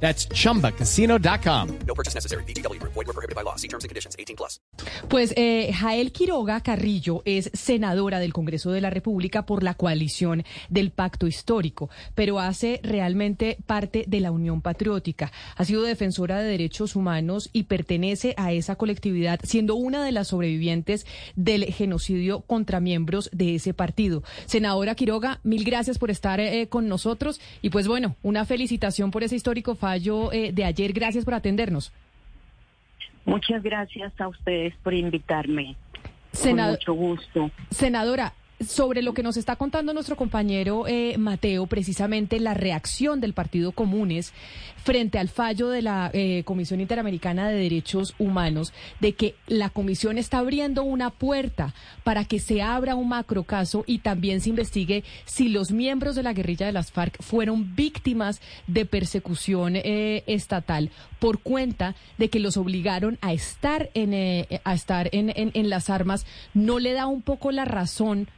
That's chumbacasino.com. No purchase necessary. BGW. Void were prohibited by law. See terms and conditions. 18 plus. Pues eh, Jael Quiroga Carrillo es senadora del Congreso de la República por la coalición del Pacto Histórico, pero hace realmente parte de la Unión Patriótica. Ha sido defensora de derechos humanos y pertenece a esa colectividad, siendo una de las sobrevivientes del genocidio contra miembros de ese partido. Senadora Quiroga, mil gracias por estar eh, con nosotros y pues bueno, una felicitación por ese histórico fallo eh, de ayer. Gracias por atendernos. Muchas gracias a ustedes por invitarme. Senado- Con mucho gusto. Senadora, sobre lo que nos está contando nuestro compañero eh, Mateo, precisamente la reacción del Partido Comunes frente al fallo de la eh, Comisión Interamericana de Derechos Humanos de que la Comisión está abriendo una puerta para que se abra un macrocaso y también se investigue si los miembros de la guerrilla de las FARC fueron víctimas de persecución eh, estatal por cuenta de que los obligaron a estar en eh, a estar en, en- las armas, no le da un poco la razón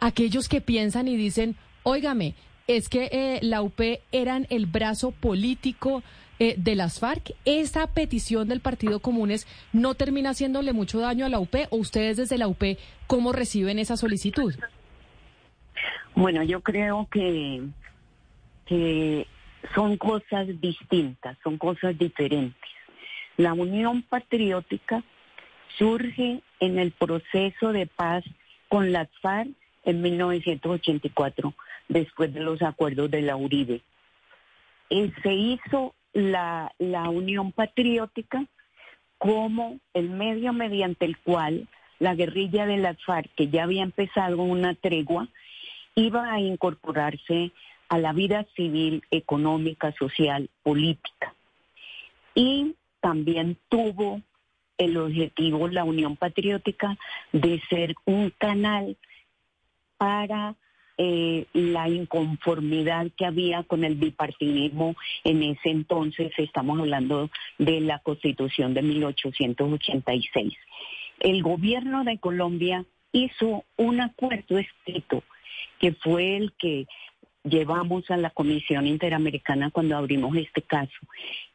aquellos que piensan y dicen, óigame, es que eh, la UP eran el brazo político eh, de las FARC. ¿Esa petición del Partido Comunes no termina haciéndole mucho daño a la UP? ¿O ustedes desde la UP cómo reciben esa solicitud? Bueno, yo creo que, que son cosas distintas, son cosas diferentes. La Unión Patriótica surge en el proceso de paz con las FARC en 1984, después de los acuerdos de la Uribe. Eh, se hizo la, la Unión Patriótica como el medio mediante el cual la guerrilla de las FARC, que ya había empezado una tregua, iba a incorporarse a la vida civil, económica, social, política. Y también tuvo el objetivo, la Unión Patriótica, de ser un canal para eh, la inconformidad que había con el bipartidismo en ese entonces, estamos hablando de la constitución de 1886. El gobierno de Colombia hizo un acuerdo escrito que fue el que llevamos a la Comisión Interamericana cuando abrimos este caso.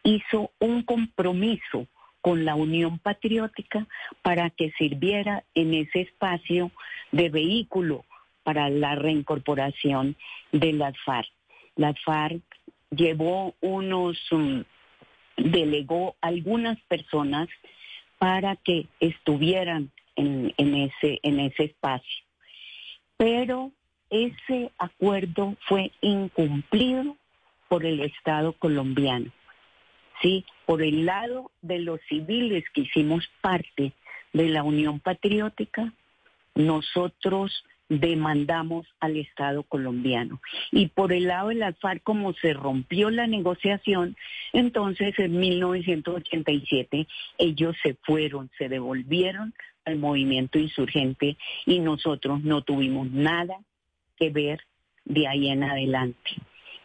Hizo un compromiso con la Unión Patriótica para que sirviera en ese espacio de vehículo para la reincorporación de las FARC. Las FARC llevó unos, um, delegó algunas personas para que estuvieran en, en ese, en ese espacio. Pero ese acuerdo fue incumplido por el Estado colombiano. Sí, por el lado de los civiles que hicimos parte de la Unión Patriótica, nosotros demandamos al Estado colombiano. Y por el lado de las FARC, como se rompió la negociación, entonces en 1987 ellos se fueron, se devolvieron al movimiento insurgente y nosotros no tuvimos nada que ver de ahí en adelante.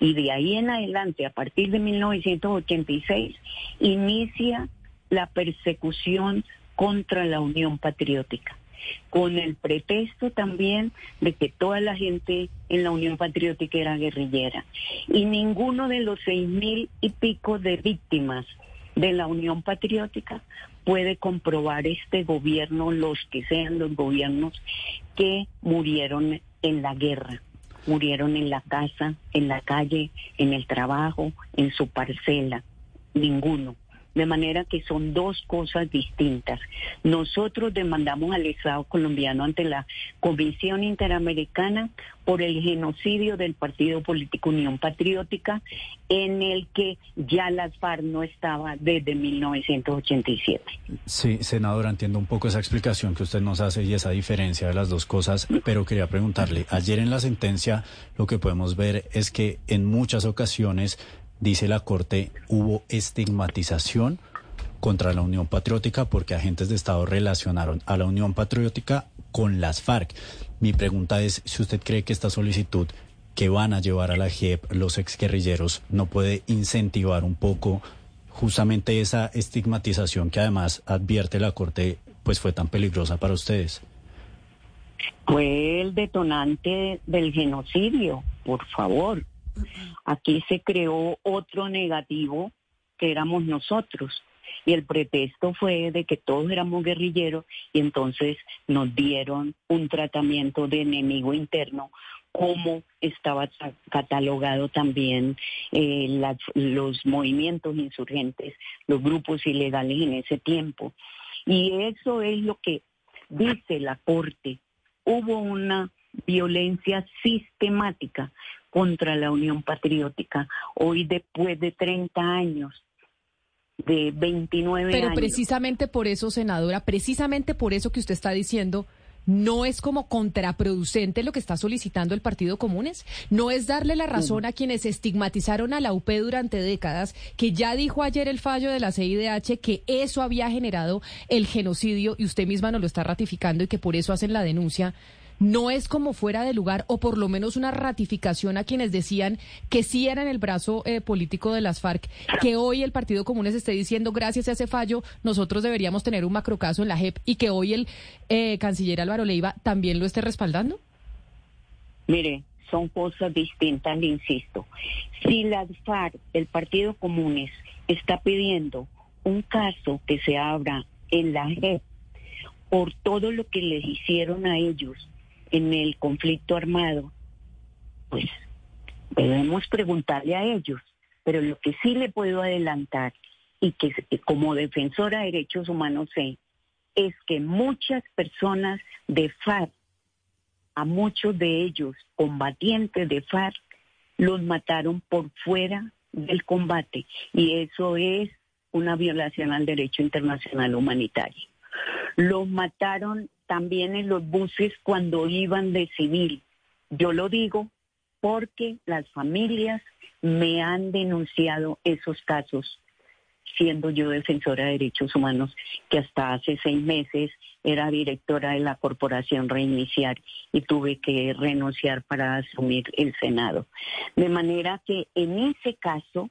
Y de ahí en adelante, a partir de 1986, inicia la persecución contra la Unión Patriótica, con el pretexto también de que toda la gente en la Unión Patriótica era guerrillera. Y ninguno de los seis mil y pico de víctimas de la Unión Patriótica puede comprobar este gobierno, los que sean los gobiernos que murieron en la guerra murieron en la casa, en la calle, en el trabajo, en su parcela. Ninguno. De manera que son dos cosas distintas. Nosotros demandamos al Estado colombiano ante la Comisión Interamericana por el genocidio del Partido Político Unión Patriótica, en el que ya las FARC no estaba desde 1987. Sí, senadora, entiendo un poco esa explicación que usted nos hace y esa diferencia de las dos cosas, pero quería preguntarle, ayer en la sentencia lo que podemos ver es que en muchas ocasiones, dice la Corte, hubo estigmatización contra la Unión Patriótica porque agentes de Estado relacionaron a la Unión Patriótica con las FARC. Mi pregunta es si usted cree que esta solicitud que van a llevar a la JEP los exguerrilleros no puede incentivar un poco justamente esa estigmatización que además advierte la Corte pues fue tan peligrosa para ustedes. Fue el detonante del genocidio, por favor. Aquí se creó otro negativo que éramos nosotros. Y el pretexto fue de que todos éramos guerrilleros y entonces nos dieron un tratamiento de enemigo interno como estaba catalogado también eh, los movimientos insurgentes, los grupos ilegales en ese tiempo. Y eso es lo que dice la Corte. Hubo una violencia sistemática contra la Unión Patriótica. Hoy, después de 30 años, de 29 Pero años. Pero precisamente por eso, senadora, precisamente por eso que usted está diciendo, ¿No es como contraproducente lo que está solicitando el Partido Comunes? ¿No es darle la razón a quienes estigmatizaron a la UP durante décadas, que ya dijo ayer el fallo de la CIDH que eso había generado el genocidio y usted misma nos lo está ratificando y que por eso hacen la denuncia? No es como fuera de lugar o por lo menos una ratificación a quienes decían que sí eran el brazo eh, político de las FARC, que hoy el Partido Comunes esté diciendo gracias a ese fallo nosotros deberíamos tener un macrocaso en la JEP y que hoy el eh, canciller Álvaro Leiva también lo esté respaldando? Mire, son cosas distintas, le insisto. Si las FARC, el Partido Comunes, está pidiendo un caso que se abra en la JEP por todo lo que les hicieron a ellos en el conflicto armado, pues debemos preguntarle a ellos. Pero lo que sí le puedo adelantar y que como defensora de derechos humanos sé, es que muchas personas de FARC, a muchos de ellos combatientes de FARC, los mataron por fuera del combate y eso es una violación al derecho internacional humanitario. Los mataron también en los buses cuando iban de civil. Yo lo digo porque las familias me han denunciado esos casos, siendo yo defensora de derechos humanos, que hasta hace seis meses era directora de la corporación Reiniciar y tuve que renunciar para asumir el Senado. De manera que en ese caso...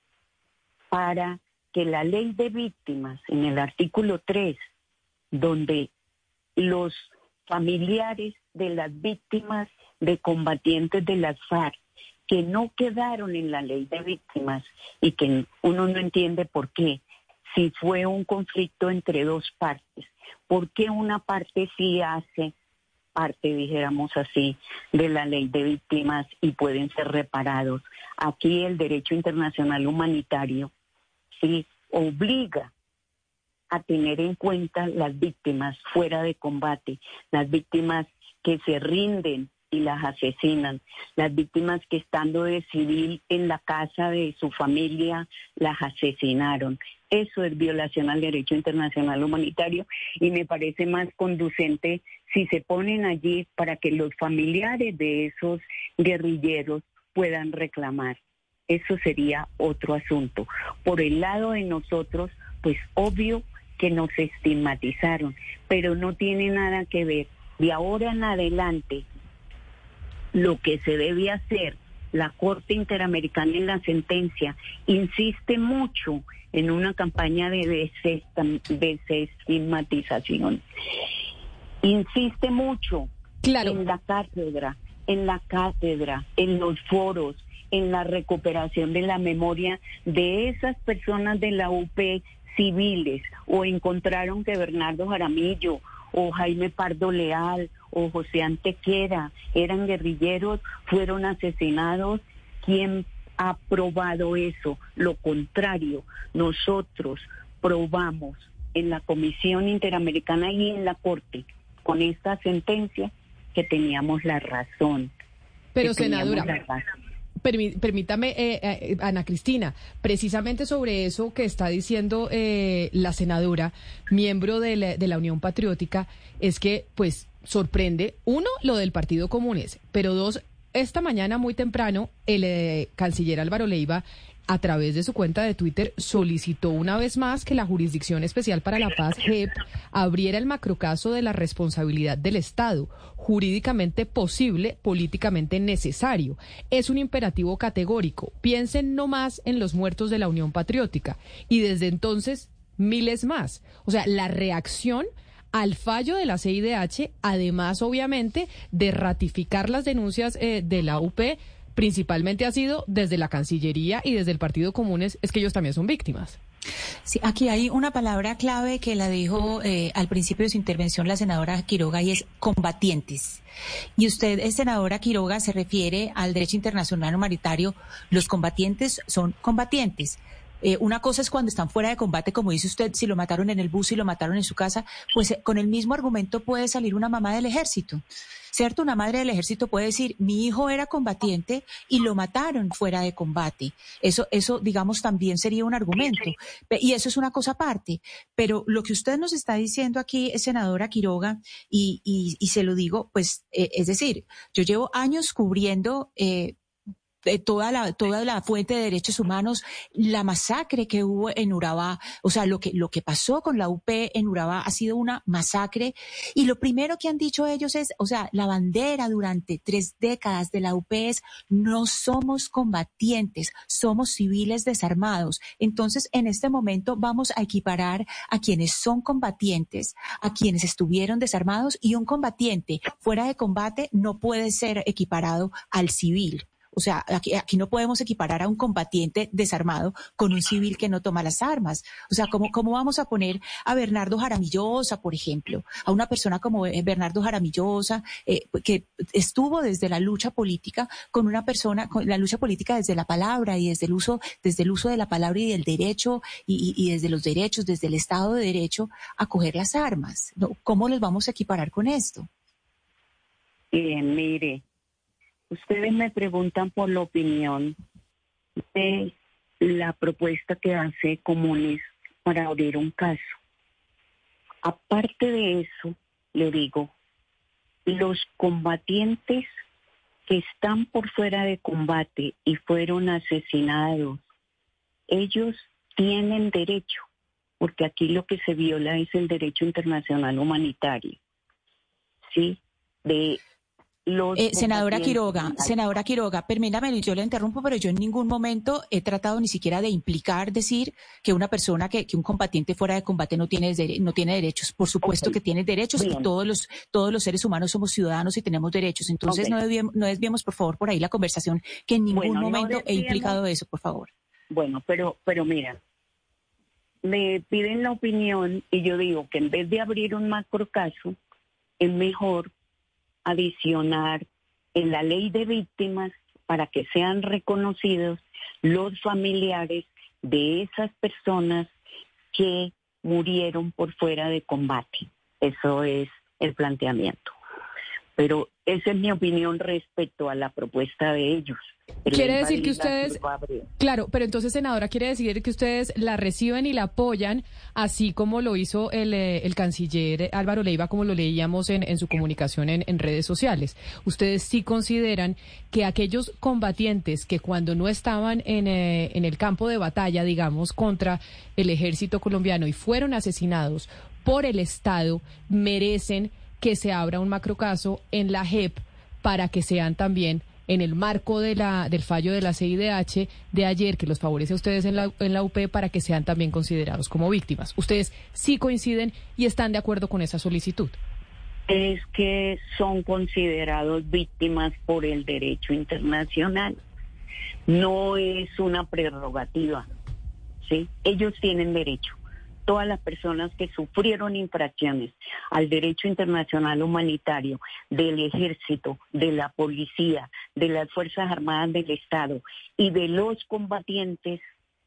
para que la ley de víctimas, en el artículo 3, donde los familiares de las víctimas de combatientes de las FARC que no quedaron en la ley de víctimas y que uno no entiende por qué, si fue un conflicto entre dos partes, por qué una parte sí hace parte, dijéramos así, de la ley de víctimas y pueden ser reparados. Aquí el derecho internacional humanitario sí obliga a tener en cuenta las víctimas fuera de combate, las víctimas que se rinden y las asesinan, las víctimas que estando de civil en la casa de su familia las asesinaron. Eso es violación al derecho internacional humanitario y me parece más conducente si se ponen allí para que los familiares de esos guerrilleros puedan reclamar. Eso sería otro asunto. Por el lado de nosotros, pues obvio que nos estigmatizaron, pero no tiene nada que ver. De ahora en adelante, lo que se debe hacer, la Corte Interamericana en la sentencia insiste mucho en una campaña de desestigmatización. Insiste mucho claro. en la cátedra, en la cátedra, en los foros, en la recuperación de la memoria de esas personas de la UP civiles o encontraron que Bernardo Jaramillo o Jaime Pardo Leal o José Antequera eran guerrilleros, fueron asesinados. ¿Quién ha probado eso? Lo contrario, nosotros probamos en la Comisión Interamericana y en la Corte con esta sentencia que teníamos la razón. Pero senadora, la razón. Permí- Permítame, eh, eh, Ana Cristina, precisamente sobre eso que está diciendo eh, la senadora, miembro de la, de la Unión Patriótica, es que, pues, sorprende, uno, lo del Partido Comunes, pero dos, esta mañana muy temprano, el eh, canciller Álvaro Leiva, a través de su cuenta de Twitter, solicitó una vez más que la Jurisdicción Especial para la Paz, JEP, abriera el macrocaso de la responsabilidad del Estado, jurídicamente posible, políticamente necesario. Es un imperativo categórico. Piensen no más en los muertos de la Unión Patriótica. Y desde entonces, miles más. O sea, la reacción al fallo de la CIDH, además, obviamente, de ratificar las denuncias eh, de la UP, principalmente ha sido desde la Cancillería y desde el Partido Comunes, es que ellos también son víctimas. Sí, aquí hay una palabra clave que la dijo eh, al principio de su intervención la senadora Quiroga y es combatientes. Y usted, eh, senadora Quiroga, se refiere al derecho internacional humanitario. Los combatientes son combatientes. Eh, una cosa es cuando están fuera de combate, como dice usted, si lo mataron en el bus y lo mataron en su casa, pues eh, con el mismo argumento puede salir una mamá del ejército. ¿Cierto? Una madre del ejército puede decir, mi hijo era combatiente y lo mataron fuera de combate. Eso, eso, digamos, también sería un argumento. Y eso es una cosa aparte. Pero lo que usted nos está diciendo aquí, senadora Quiroga, y, y, y se lo digo, pues, eh, es decir, yo llevo años cubriendo eh, de toda la toda la fuente de derechos humanos, la masacre que hubo en Urabá, o sea, lo que lo que pasó con la UP en Urabá ha sido una masacre y lo primero que han dicho ellos es, o sea, la bandera durante tres décadas de la UP es no somos combatientes, somos civiles desarmados. Entonces, en este momento vamos a equiparar a quienes son combatientes, a quienes estuvieron desarmados y un combatiente fuera de combate no puede ser equiparado al civil. O sea, aquí, aquí no podemos equiparar a un combatiente desarmado con un civil que no toma las armas. O sea, ¿cómo, cómo vamos a poner a Bernardo Jaramillosa, por ejemplo, a una persona como eh, Bernardo Jaramillosa, eh, que estuvo desde la lucha política con una persona, con la lucha política desde la palabra y desde el uso, desde el uso de la palabra y del derecho y, desde los derechos, desde el Estado de Derecho a coger las armas? ¿Cómo los vamos a equiparar con esto? Eh, mire, ustedes me preguntan por la opinión de la propuesta que hace Comunes para abrir un caso. Aparte de eso, le digo, los combatientes que están por fuera de combate y fueron asesinados, ellos tienen derecho, porque aquí lo que se viola es el derecho internacional humanitario. ¿Sí? De Eh, senadora Quiroga, senadora Quiroga, permítame, yo le interrumpo, pero yo en ningún momento he tratado ni siquiera de implicar decir que una persona, que, que un combatiente fuera de combate no tiene, no tiene derechos. Por supuesto que tiene derechos y todos los, todos los seres humanos somos ciudadanos y tenemos derechos. Entonces no, desviemos, no desviemos, por favor, por ahí la conversación, que en ningún Bueno, no momento he implicado eso, por favor. Bueno, pero, pero mira, me piden la opinión y yo digo que en vez de abrir un macro caso, es mejor adicionar en la ley de víctimas para que sean reconocidos los familiares de esas personas que murieron por fuera de combate. Eso es el planteamiento. Pero esa es mi opinión respecto a la propuesta de ellos. El Quiere decir que ustedes-. Claro, pero entonces, senadora, quiere decir que ustedes la reciben y la apoyan, así como lo hizo el, eh, el canciller Álvaro Leiva, como lo leíamos en, en su comunicación en, en redes sociales. Ustedes sí consideran que aquellos combatientes que cuando no estaban en, eh, en el campo de batalla, digamos, contra el ejército colombiano y fueron asesinados por el Estado, merecen que se abra un macrocaso en la JEP para que sean también en el marco de la, del fallo de la CIDH de ayer, que los favorece a ustedes en la, en la UP, para que sean también considerados como víctimas. Ustedes sí coinciden y están de acuerdo con esa solicitud. es que son considerados víctimas por el derecho internacional. No es una prerrogativa, ¿sí? Ellos tienen derecho. Todas las personas que sufrieron infracciones al derecho internacional humanitario del ejército, de la policía, de las Fuerzas Armadas del Estado y de los combatientes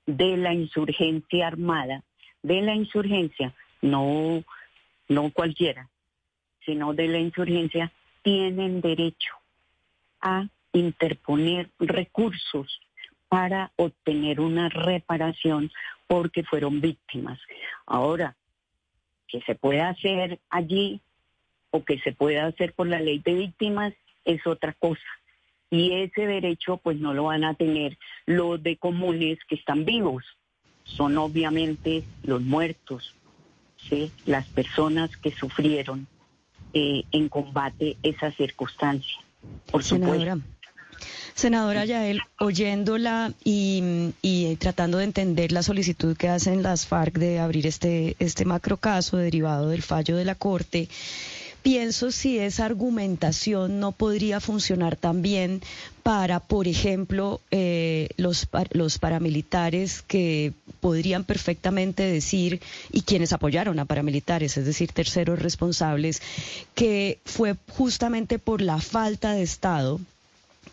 de la insurgencia armada, de la insurgencia, no, no cualquiera, sino de la insurgencia, tienen derecho a interponer recursos para obtener una reparación porque fueron víctimas. Ahora, que se pueda hacer allí o que se pueda hacer por la ley de víctimas es otra cosa. Y ese derecho pues no lo van a tener los de comunes que están vivos. Son obviamente los muertos, ¿sí? las personas que sufrieron eh, en combate esa circunstancia. Por supuesto. Senadora Yael, oyéndola y, y tratando de entender la solicitud que hacen las FARC de abrir este, este macrocaso derivado del fallo de la Corte, pienso si esa argumentación no podría funcionar también para, por ejemplo, eh, los, los paramilitares que podrían perfectamente decir, y quienes apoyaron a paramilitares, es decir, terceros responsables, que fue justamente por la falta de Estado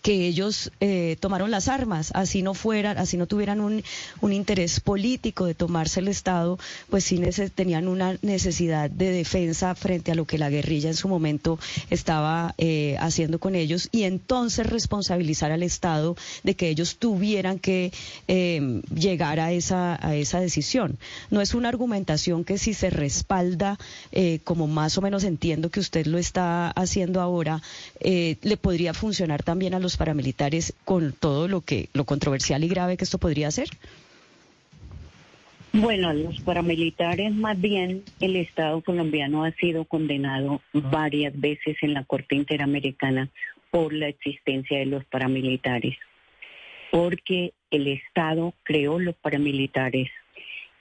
que ellos eh, tomaron las armas, así no fueran, así no tuvieran un, un interés político de tomarse el Estado, pues sí tenían una necesidad de defensa frente a lo que la guerrilla en su momento estaba eh, haciendo con ellos y entonces responsabilizar al Estado de que ellos tuvieran que eh, llegar a esa, a esa decisión. No es una argumentación que si se respalda, eh, como más o menos entiendo que usted lo está haciendo ahora, eh, le podría funcionar también a los paramilitares con todo lo que lo controversial y grave que esto podría ser. Bueno, los paramilitares, más bien el Estado colombiano ha sido condenado varias veces en la Corte Interamericana por la existencia de los paramilitares, porque el Estado creó los paramilitares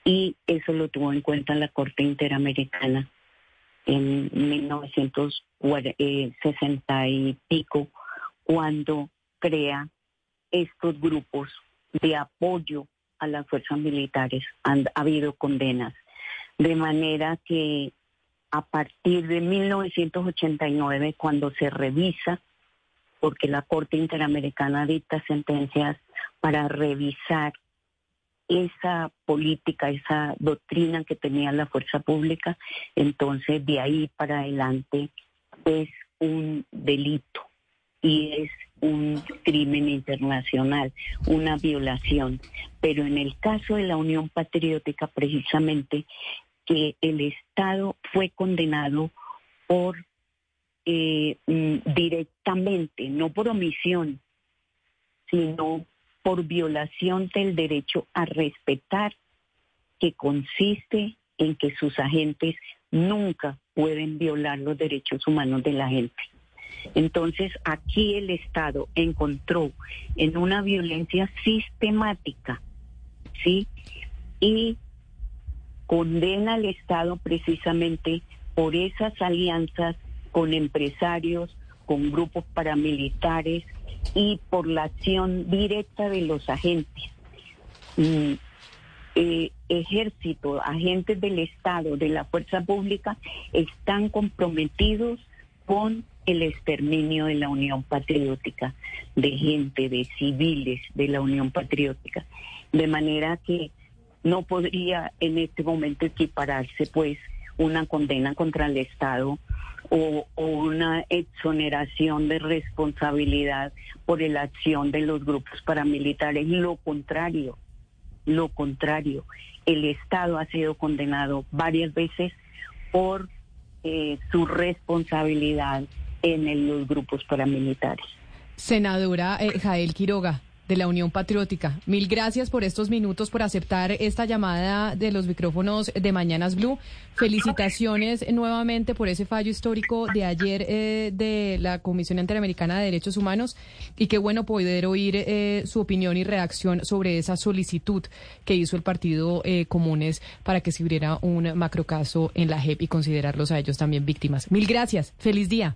y eso lo tuvo en cuenta la Corte Interamericana en 1960 y pico, cuando crea estos grupos de apoyo a las fuerzas militares. Han ha habido condenas. De manera que a partir de 1989, cuando se revisa, porque la Corte Interamericana dicta sentencias para revisar esa política, esa doctrina que tenía la fuerza pública, entonces de ahí para adelante es un delito y es un crimen internacional, una violación. Pero en el caso de la Unión Patriótica, precisamente, que el Estado fue condenado por eh, mm, directamente, no por omisión, sino por violación del derecho a respetar, que consiste en que sus agentes nunca pueden violar los derechos humanos de la gente. Entonces, aquí el Estado encontró en una violencia sistemática, ¿sí? Y condena al Estado precisamente por esas alianzas con empresarios, con grupos paramilitares y por la acción directa de los agentes. Mm, eh, ejército, agentes del Estado, de la fuerza pública, están comprometidos con el exterminio de la Unión Patriótica, de gente, de civiles de la Unión Patriótica. De manera que no podría en este momento equipararse pues una condena contra el Estado o, una exoneración de responsabilidad por la acción de los grupos paramilitares. Lo contrario, lo contrario. El Estado ha sido condenado varias veces por eh, su responsabilidad en los grupos paramilitares. Senadora eh, Jael Quiroga, de la Unión Patriótica, mil gracias por estos minutos, por aceptar esta llamada de los micrófonos de Mañanas Blue. Felicitaciones nuevamente por ese fallo histórico de ayer eh, de la Comisión Interamericana de Derechos Humanos y qué bueno poder oír eh, su opinión y reacción sobre esa solicitud que hizo el Partido eh, Comunes para que se abriera un macrocaso en la JEP y considerarlos a ellos también víctimas. Mil gracias. Feliz día.